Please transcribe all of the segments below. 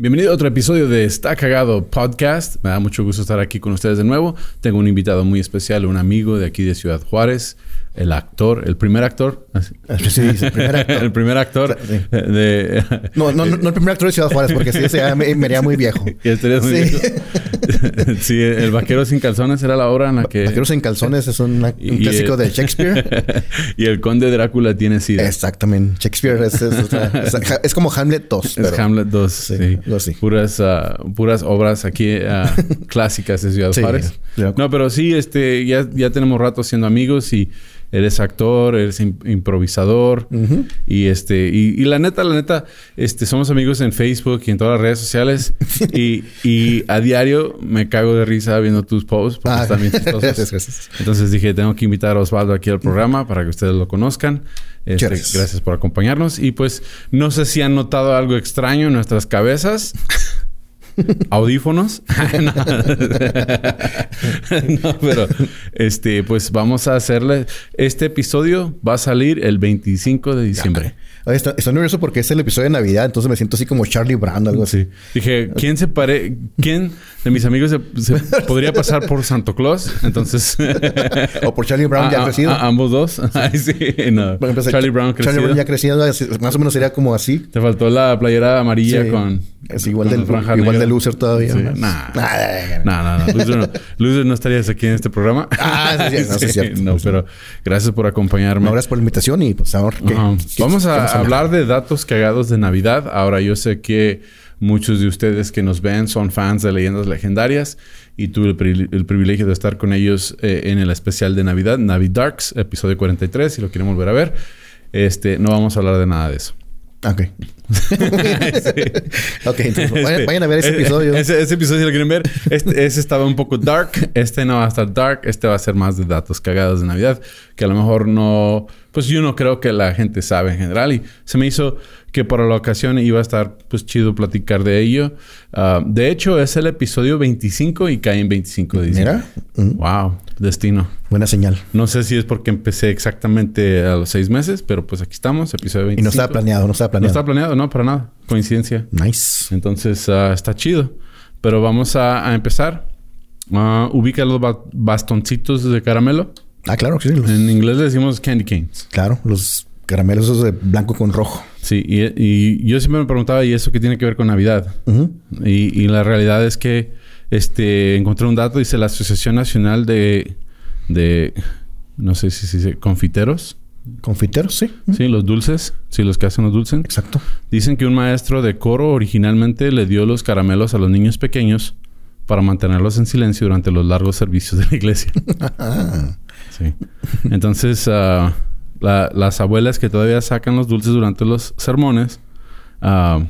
Bienvenido a otro episodio de Está Cagado Podcast. Me da mucho gusto estar aquí con ustedes de nuevo. Tengo un invitado muy especial, un amigo de aquí de Ciudad Juárez, el actor, el primer actor. Sí, es el primer actor. el primer actor Sí. de... No, no, no, el primer actor de Ciudad Juárez, porque sí, ese me, me haría muy viejo. muy Sí. viejo. sí, El Vaquero sin calzones era la obra en la que... Vaqueros en calzones es un, un y clásico el- de Shakespeare. y el Conde Drácula tiene sida. Exactamente. Shakespeare es, es, es- es como Hamlet 2. Es pero- Hamlet 2, sí. Sí, así. Puras, ah, puras obras aquí ah, clásicas de Ciudad Sí, Juárez. claro. No, pero sí, este, ya, ya tenemos rato siendo amigos y eres actor, eres im- improvisador. Y este, y, y la neta, la neta, este, somos amigos en Facebook y en todas las redes sociales. y, y a diario me cago de risa viendo tus posts porque Ah, están bien chistosos. Entonces dije, tengo que invitar a Osvaldo aquí al programa para que ustedes lo conozcan. Este, Gracias. gracias por acompañarnos. Y pues, no sé si han notado algo extraño en nuestras cabezas. Audífonos. no. No, pero este, pues vamos a hacerle. Este episodio va a salir el 25 de diciembre. Oye, Estoy, estoy nervioso porque es el episodio de Navidad, entonces me siento así como Charlie Brown o algo así. Sí. Dije, ¿quién se pare... ¿Quién de mis amigos se, se podría pasar por Santo Claus? Entonces... O por Charlie Brown ya a- a- crecido. a- ambos dos. Ay, sí. No. Por ejemplo, Charlie Brown crecido. Charlie Brown ya crecido, más o menos sería como así. Te faltó la playera amarilla Sí. con... Es igual, con del, franja igual negra. Loser todavía. Sí. ¿no? No, no, no. Loser no. Loser, no estarías aquí en este programa. Ah, sí, sí, no, sí, cierto. No, pero gracias por acompañarme. No, gracias por la invitación y pues ahora Vamos a hablar de datos cagados de Navidad. Ahora yo sé que muchos de ustedes que nos ven son fans de leyendas legendarias y tuve el, pri- el privilegio de estar con ellos eh, en el especial de Navidad, Navidarks, episodio 43, si lo quieren volver a ver. Este, no vamos a hablar de nada de eso. Ok. Ok, entonces vayan, Este, vayan a ver ese eh, episodio. Ese, ese episodio, si lo quieren ver, este, ese estaba un poco dark. Este no va a estar dark. Este va a ser más de datos cagados de Navidad. Que a lo mejor no... Pues yo no creo que la gente sabe en general. Y se me hizo que para la ocasión iba a estar pues chido platicar de ello. Ah, de hecho, es el episodio 25 y cae en 25 de diciembre. Mira. Wow. Destino. buena señal. No sé si es porque empecé exactamente a los seis meses, pero pues aquí estamos, episodio 25. Y no estaba planeado, no estaba No planeado. estaba planeado, no, para nada. Coincidencia. Nice. Entonces ah, está chido. Pero vamos a, a empezar. Ah, ubica los ba- bastoncitos de caramelo. Ah, claro, sí. los- En inglés le decimos candy canes. claro, los caramelos esos de blanco con rojo. Sí, y, y yo siempre me preguntaba, ¿y eso qué tiene que ver con Navidad? Y, y la realidad es que este encontré un dato, dice la Asociación Nacional de, de no sé si se dice, confiteros. Confiteros, sí. Sí, los dulces. Sí, los que hacen los dulces. Exacto. Dicen que un maestro de coro originalmente le dio los caramelos a los niños pequeños para mantenerlos en silencio durante los largos servicios de la iglesia. Sí. Entonces, ah, la- las abuelas que todavía sacan los dulces durante los sermones ah,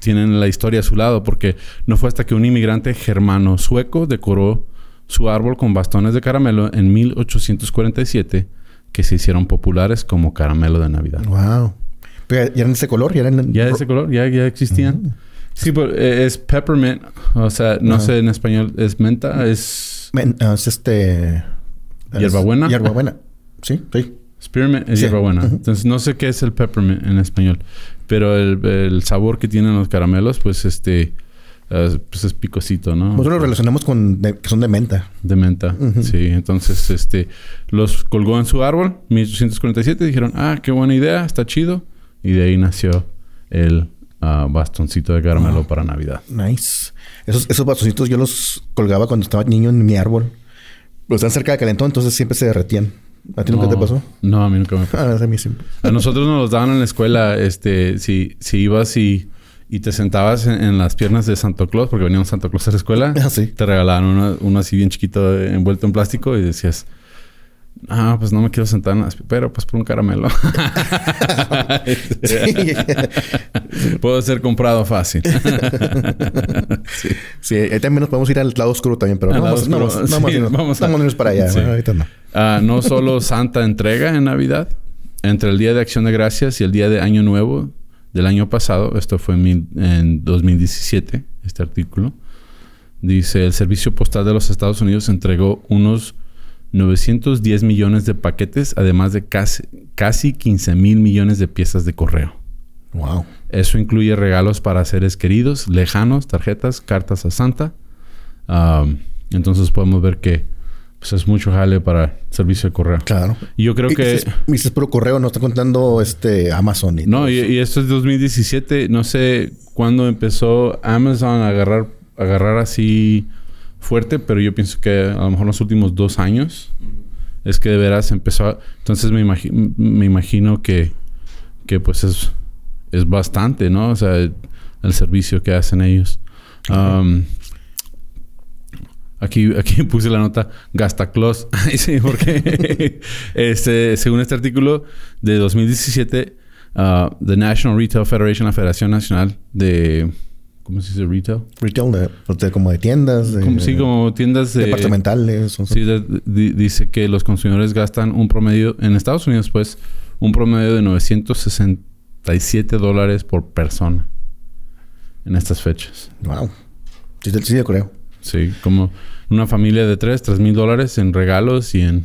tienen la historia a su lado porque no fue hasta que un inmigrante germano sueco decoró su árbol con bastones de caramelo en 1847 que se hicieron populares como caramelo de Navidad. wow. Pero ya eran de ese color, ya eran... Ya de ese color, ya, ya existían. Sí, pero eh, es peppermint. O sea, no sé en español. ¿Es menta? ¿Es Men- es este... ¿Hierbabuena? Hierbabuena. Sí, sí. spearmint? Es Sí. hierbabuena. Entonces, no sé qué es el peppermint en español. Pero el, el sabor que tienen los caramelos, pues este... eh, pues es picosito, ¿no? Nosotros lo relacionamos con... de- que son de menta. De menta. Sí. Entonces, este... Los colgó en su árbol. 1847. Dijeron... Ah, qué buena idea. Está chido. Y de ahí nació el... ah, bastoncito de caramelo Wow. para Navidad. Nice. Esos, esos bastoncitos yo los colgaba cuando estaba niño en mi árbol. Los están cerca de calentón, entonces siempre se derretían. ¿A ti nunca te No. pasó? No, a mí nunca me pasó. Ah, a mí siempre. A nosotros nos los daban en la escuela, este, si, si ibas y, y te sentabas en, en las piernas de Santo Claus, porque venía un Santo Claus a la escuela, Ah, sí. te regalaban uno, uno así bien chiquito envuelto en plástico y decías, Ah, pues no me quiero sentar en las... Pero pues por un caramelo. Puedo ser comprado fácil. sí. sí, ahí también nos podemos ir al lado oscuro también, pero no, vamos, no, vamos, sí, vamos, a, irnos para allá. ahorita no. Uh, no solo Santa entrega en Navidad. Entre el Día de Acción de Gracias y el Día de Año Nuevo del año pasado, esto fue en, en 2017, este artículo, dice, el Servicio Postal de los Estados Unidos entregó unos 910 millones de paquetes, además de casi, casi 15 mil millones de piezas de correo. Wow. Eso incluye regalos para seres queridos, lejanos, tarjetas, cartas a Santa. entonces podemos ver que pues, es mucho jale para servicio de correo. Claro. Y yo creo que... Dices puro correo, no está contando este Amazon. Y no, y, esto es 2017. No sé cuándo empezó Amazon a agarrar, agarrar así fuerte, pero yo pienso que a lo mejor los últimos dos años es que de veras empezó a... Entonces me, me imagino que, que pues es, es bastante, ¿no? O sea, el, servicio que hacen ellos. Um, aquí, aquí puse la nota Gasta Close. sí, porque este, según este artículo de 2017, uh, The National Retail Federation, la Federación Nacional de ¿Cómo se dice retail? Retail, de, como de tiendas. De, sí, como tiendas departamentales. Sí, dice que los consumidores gastan un promedio, en Estados Unidos, pues, un promedio de 967 dólares por persona en estas fechas. Wow. Sí, sí, yo creo. Sí, como una familia de tres, tres mil dólares en regalos y en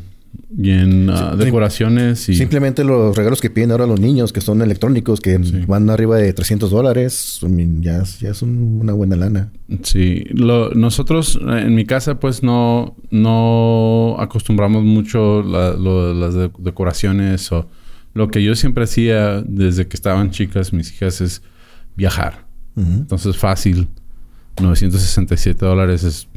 y en ah, decoraciones y... Simplemente los regalos que piden ahora los niños, que son electrónicos, que van arriba de 300 dólares, ya, ya es una buena lana. Sí. nosotros en mi casa pues no, no acostumbramos mucho las decoraciones o... Lo que yo siempre hacía desde que estaban chicas mis hijas es viajar. Entonces fácil. 967 dólares es...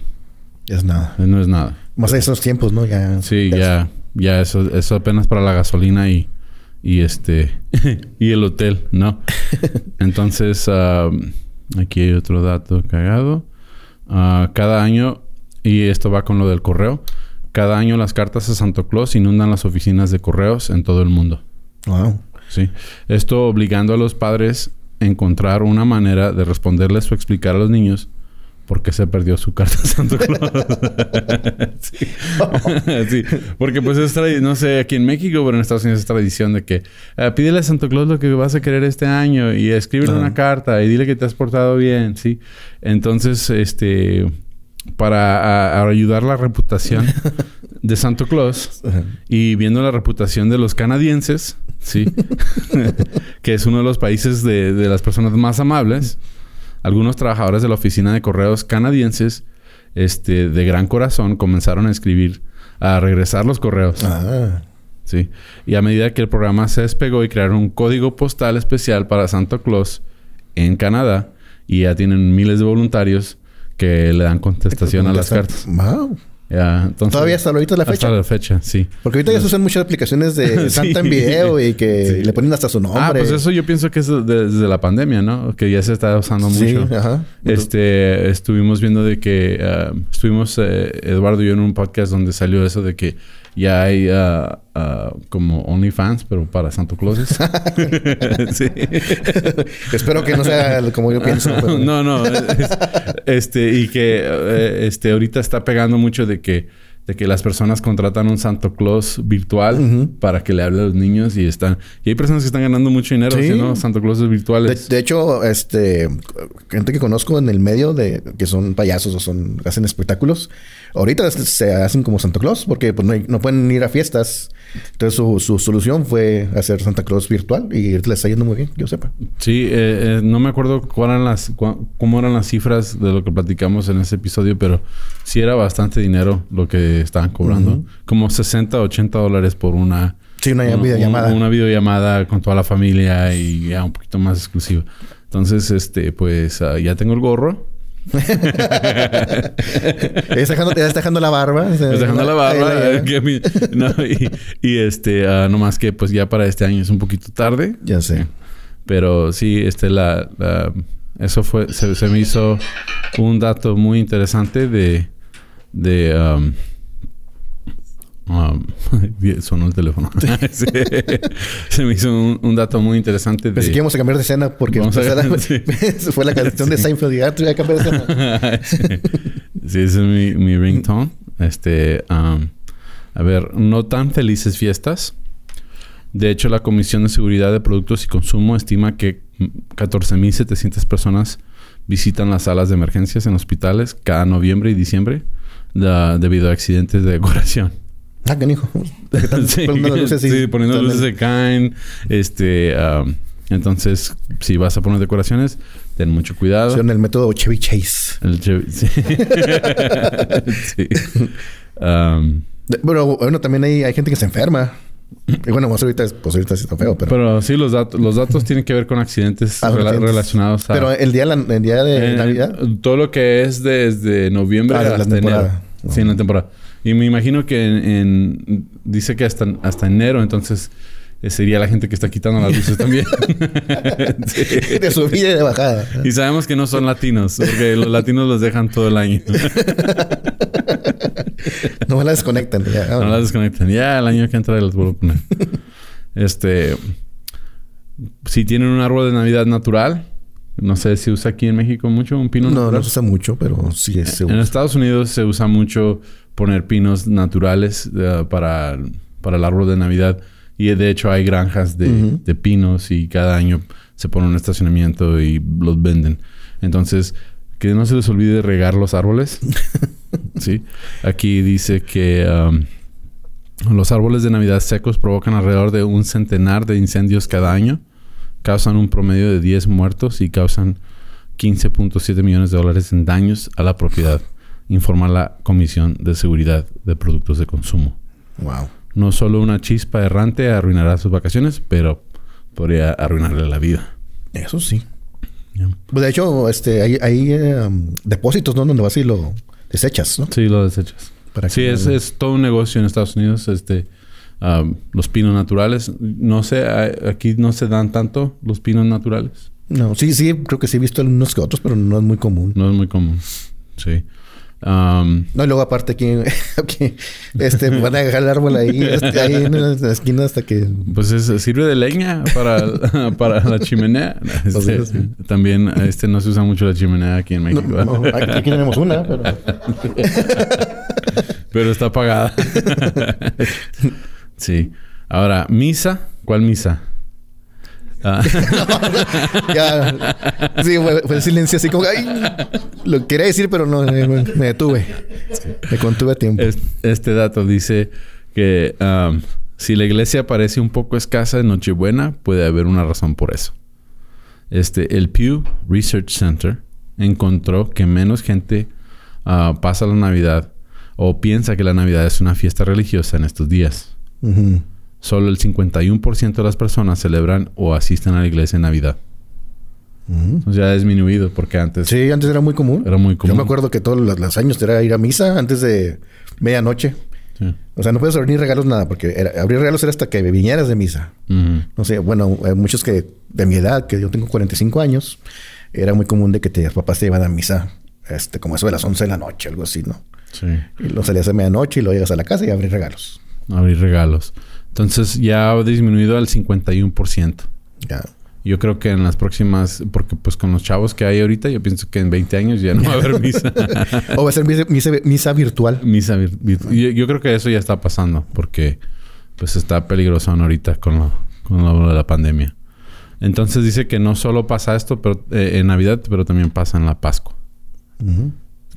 Es nada. No es nada. Más esos tiempos, ¿no? Ya. Sí, ya, ya, eso, eso apenas para la gasolina y, y este y el hotel, ¿no? Entonces, aquí hay otro dato cagado. Ah, cada año, y esto va con lo del correo, cada año las cartas a Santo Claus inundan las oficinas de correos en todo el mundo. Wow. Sí. Esto obligando a los padres a encontrar una manera de responderles o explicar a los niños porque se perdió su carta a Santo Claus. sí. Porque pues es tradición, no sé, aquí en México, pero en Estados Unidos es tradición de que uh, pídele a Santo Claus lo que vas a querer este año y escríbele una carta y dile que te has portado bien, ¿sí? Entonces, este, para ayudar la reputación de Santo Claus y viendo la reputación de los canadienses, ¿sí? que es uno de los países de, de las personas más amables algunos trabajadores de la oficina de correos canadienses, este, de gran corazón, comenzaron a escribir, a regresar los correos. Ah. Sí. Y a medida que el programa se despegó y crearon un código postal especial para Santa Claus en Canadá, y ya tienen miles de voluntarios que le dan contestación a las cartas. Wow. Entonces, Todavía hasta ahorita la fecha. Hasta la fecha, sí. Porque ahorita ya se usan muchas aplicaciones de Santa en video y que le ponen hasta su nombre. Ah, pues eso yo pienso que es desde la pandemia, ¿no? Que ya se está usando mucho. Sí, ajá. Este, estuvimos viendo de que uh, estuvimos eh, Eduardo y yo en un podcast donde salió eso de que ya hay uh, uh, como OnlyFans, pero para Santo Claus. sí. Espero que no sea como yo pienso. no, no. este, y que eh, este, ahorita está pegando mucho de que de que las personas contratan un Santo Claus virtual para que le hable a los niños y están y hay personas que están ganando mucho dinero haciendo Santo Clauses virtuales. De, hecho, este gente que conozco en el medio de que son payasos o son hacen espectáculos, ahorita se hacen como Santo Claus porque pues, no, no pueden ir a fiestas entonces su, su, solución fue hacer Santa Claus virtual y le está yendo muy bien, yo sepa. Sí, eh, eh, no me acuerdo cuál eran las, cómo eran las cifras de lo que platicamos en ese episodio, pero sí era bastante dinero lo que estaban cobrando. Como 60, 80 dólares por una... Sí, una videollamada. Una videollamada con toda la familia y ya un poquito más exclusiva. Entonces, este, pues ah, ya tengo el gorro. está dejando, dejando la barba. Está dejando la barba. y, este, uh, no más que pues ya para este año es un poquito tarde. Ya sé. Pero sí, este, la, eso fue, se, me hizo un dato muy interesante de, de, um, Um, sonó el teléfono. Sí. Se me hizo un, un dato muy interesante. De... Pensé que íbamos a cambiar de escena porque a- sí. fue la canción de Seinfeld y a cambiar de escena. sí. Sí, ese es mi, mi ringtone. Este, um, a ver, no tan felices fiestas. De hecho, la Comisión de Seguridad de Productos y Consumo estima que mm, 14.700 personas visitan las salas de emergencias en hospitales cada noviembre y diciembre debido a accidentes de decoración. Ah, canijo. Sí, Poniendo luces sí, poniendo luces se caen. Este, um, entonces, si vas a poner decoraciones, ten mucho cuidado. Son el método Chevy Chase. El Chevy- sí. Sí. Um, Pero bueno, también hay, hay gente que se enferma. Y bueno, pues ahorita, es- pues ahorita sí está feo, pero... pero sí, los datos, los datos tienen que ver con accidentes Ah, rela- relacionados a... Pero el día, la- el día de Eh, Navidad... Todo lo que es desde noviembre Ah, hasta enero. Sí, en la temporada. Y me imagino que en, en- dice que hasta, hasta enero, entonces eh, sería la gente que está quitando las luces también. Sí. De subida y de bajada. Y sabemos que no son latinos, porque los latinos los dejan todo el año. No me la desconectan. Ya. No las desconectan. Ya el año que entra las vuelvo a poner. este. Si tienen un árbol de Navidad natural, no sé si usa aquí en México mucho un pino No, no se usa mucho, pero sí es En. Estados Unidos se usa mucho poner pinos naturales eh, para, para el árbol de Navidad. Y de hecho hay granjas de, pinos y cada año se pone un estacionamiento y los venden. Entonces, que no se les olvide regar los árboles. sí. Aquí dice que um, los árboles de Navidad secos provocan alrededor de un centenar de incendios cada año. Causan un promedio de 10 muertos y causan 15.7 millones de dólares en daños a la propiedad, informa la Comisión de Seguridad de Productos de Consumo. Wow. No solo una chispa errante arruinará sus vacaciones, pero podría arruinarle la vida. Eso sí. Pues de hecho, este, hay, hay eh, depósitos, ¿no? Donde vas y lo desechas, ¿no? Sí, lo desechas. Para Sí, es, no- es todo un negocio en Estados Unidos. Este, um, los pinos naturales. No sé, aquí no se dan tanto los pinos naturales. No, sí, sí, creo que sí he visto algunos que otros, pero no es muy común. No es muy común. Sí. Um, No, y luego aparte aquí, aquí, este, van a dejar el árbol ahí, este, ahí en la esquina hasta que... Pues es- sirve de leña para, para la chimenea. Este, Pues sí. También este no se usa mucho la chimenea aquí en México. no, aquí tenemos una, pero... Pero está apagada. sí. Ahora, misa. ¿Cuál misa? Ah, ya, sí, fue, silencio así como... Ay, lo quería decir, pero no, me, me detuve. Me contuve a tiempo. es- este dato dice que um, si la iglesia parece un poco escasa en Nochebuena, puede haber una razón por eso. Este, el Pew Research Center encontró que menos gente ah, pasa la Navidad o piensa que la Navidad es una fiesta religiosa en estos días. Solo el 51% de las personas celebran o asisten a la iglesia en Navidad. Ujú. O sea, ha disminuido porque antes Sí, antes era muy común. era muy común. Yo me acuerdo que todos los, los años era ir a misa antes de medianoche. Sí. O sea, no puedes abrir regalos nada, porque era- abrir regalos era hasta que vinieras de misa. No sé, bueno, hay muchos que de mi edad, que yo tengo 45 años, era muy común de que te, papás te iban a misa, este, como eso de las 11 de la noche, algo así, ¿no? Sí. Y lo salías a medianoche y luego llegas a la casa y abrir regalos. Abrir regalos. Entonces ya ha disminuido al 51%. Ya. Yo creo que en las próximas, porque pues con los chavos que hay ahorita, yo pienso que en 20 años ya no va a haber misa. O va a ser misa, misa- misa virtual. misa vir- vir- yo, yo creo que eso ya está pasando porque pues está peligroso ahorita con lo, con lo de la pandemia. Entonces dice que no solo pasa esto pero, eh, en Navidad, pero también pasa en la Pascua.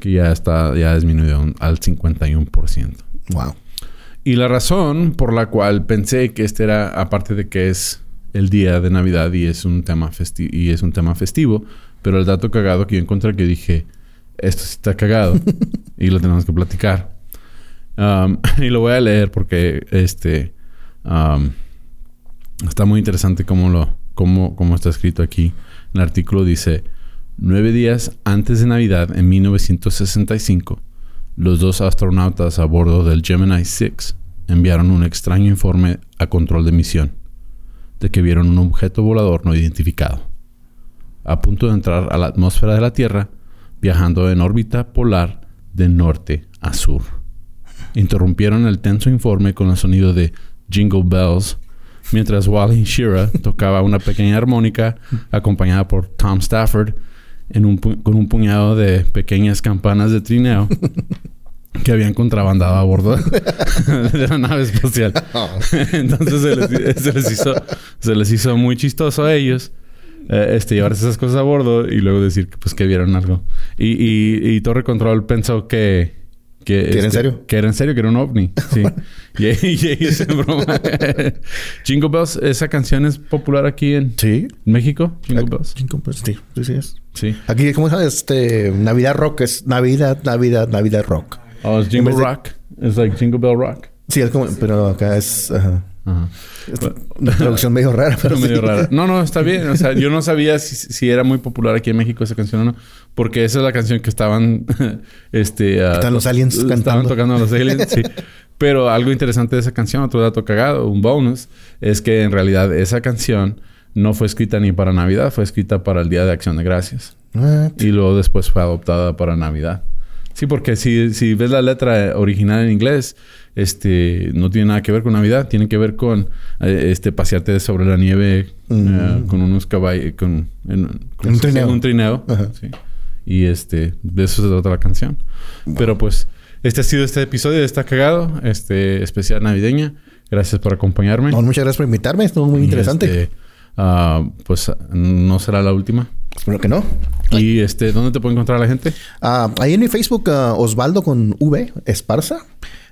Que ya está, ya ha disminuido un- al 51%. Wow. Y la razón por la cual pensé que este era, aparte de que es el día de Navidad y es un tema festi y es un tema festivo, pero el dato cagado que yo encontré que dije, esto sí está cagado y lo tenemos que platicar. Um, y lo voy a leer porque este um, está muy interesante cómo lo cómo, cómo está escrito aquí. El artículo dice nueve días antes de Navidad en 1965 los dos astronautas a bordo del Gemini 6 enviaron un extraño informe a control de misión de que vieron un objeto volador no identificado a punto de entrar a la atmósfera de la Tierra viajando en órbita polar de norte a sur. interrumpieron el tenso informe con el sonido de Jingle Bells, mientras Wally Shira tocaba una pequeña armónica acompañada por Tom Stafford en un con un puñado de pequeñas campanas de trineo que habían contrabandado a bordo de la nave espacial. Entonces se les, se les hizo, se les hizo muy chistoso a ellos eh, este, llevarse esas cosas a bordo y luego decir que, pues, que vieron algo. Y, y, y Torre Control pensó que... Que, ¿Que era en serio? Que era en serio, que era un ovni. Sí. y, broma. Jingle Bells, esa canción es popular aquí en Sí. México. Jingle Bells. Jingle Bells, Sí, sí, sí es. Sí. Aquí, ¿cómo sabes? Este, Navidad Rock es Navidad, Navidad, Navidad Rock. Oh, es Jingle Rock. Es like Jingle Bell Rock. Sí, es como, pero acá es, ajá, Ajá. es una traducción medio rara, pero Pero medio sí. rara. No, no, está bien. O sea, yo no sabía si, si era muy popular aquí en México esa canción o no. Porque esa es la canción que estaban... este... Están los aliens Estaban cantando. tocando los aliens, sí. Pero algo interesante de esa canción, otro dato cagado, un bonus, es que en realidad esa canción no fue escrita ni para Navidad, fue escrita para el Día de Acción de Gracias. Y luego después fue adoptada para Navidad. Sí, porque si, si ves la letra original en inglés, este, no tiene nada que ver con Navidad, tiene que ver con eh, este pasearte sobre la nieve Mm. eh, con unos caballos, con, en- con Un trineo. un trineo, Ajá. sí. Y este, de eso se trata la canción. Pero pues, este ha sido este episodio de Está Cagado, este especial navideña. Gracias por acompañarme. no, muchas gracias por invitarme, estuvo muy Y, interesante. este, ah, pues no será la última. Espero que no. Y este, ¿dónde te puede encontrar la gente? Ah, ahí en mi Facebook, ah, Osvaldo con V, Esparza.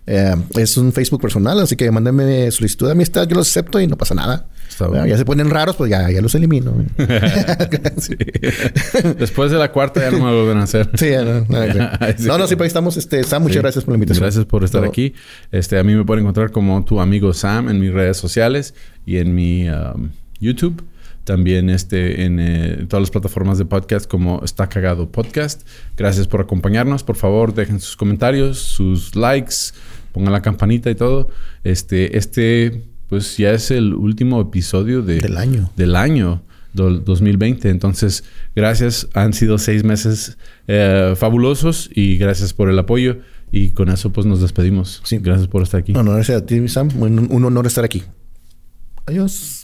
Eh, es un Facebook personal, así que mándenme solicitud de amistad, yo los acepto y no pasa nada. Bueno. Ya se ponen raros, pues ya, ya los elimino. Sí. Después de la cuarta ya no me vuelven a hacer. sí, ya no, sí. no, no, sí, pues ahí estamos. Este, Sam, muchas Sí. gracias por la invitación. Gracias por estar Todo. aquí. Este, a mí me pueden encontrar como tu amigo Sam en mis redes sociales y en mi um, YouTube. También este, en eh, todas las plataformas de podcast como Está Cagado Podcast. Gracias por acompañarnos. Por favor, dejen sus comentarios, sus likes, pongan la campanita y todo. Este, este, pues ya es el último episodio de, Del año. del año do- 2020. Entonces, gracias. Han sido seis meses eh, fabulosos y gracias por el apoyo. Y con eso, pues nos despedimos. Sí. Gracias por estar aquí. Honor ser a ti, Sam. Un, un honor estar aquí. Adiós.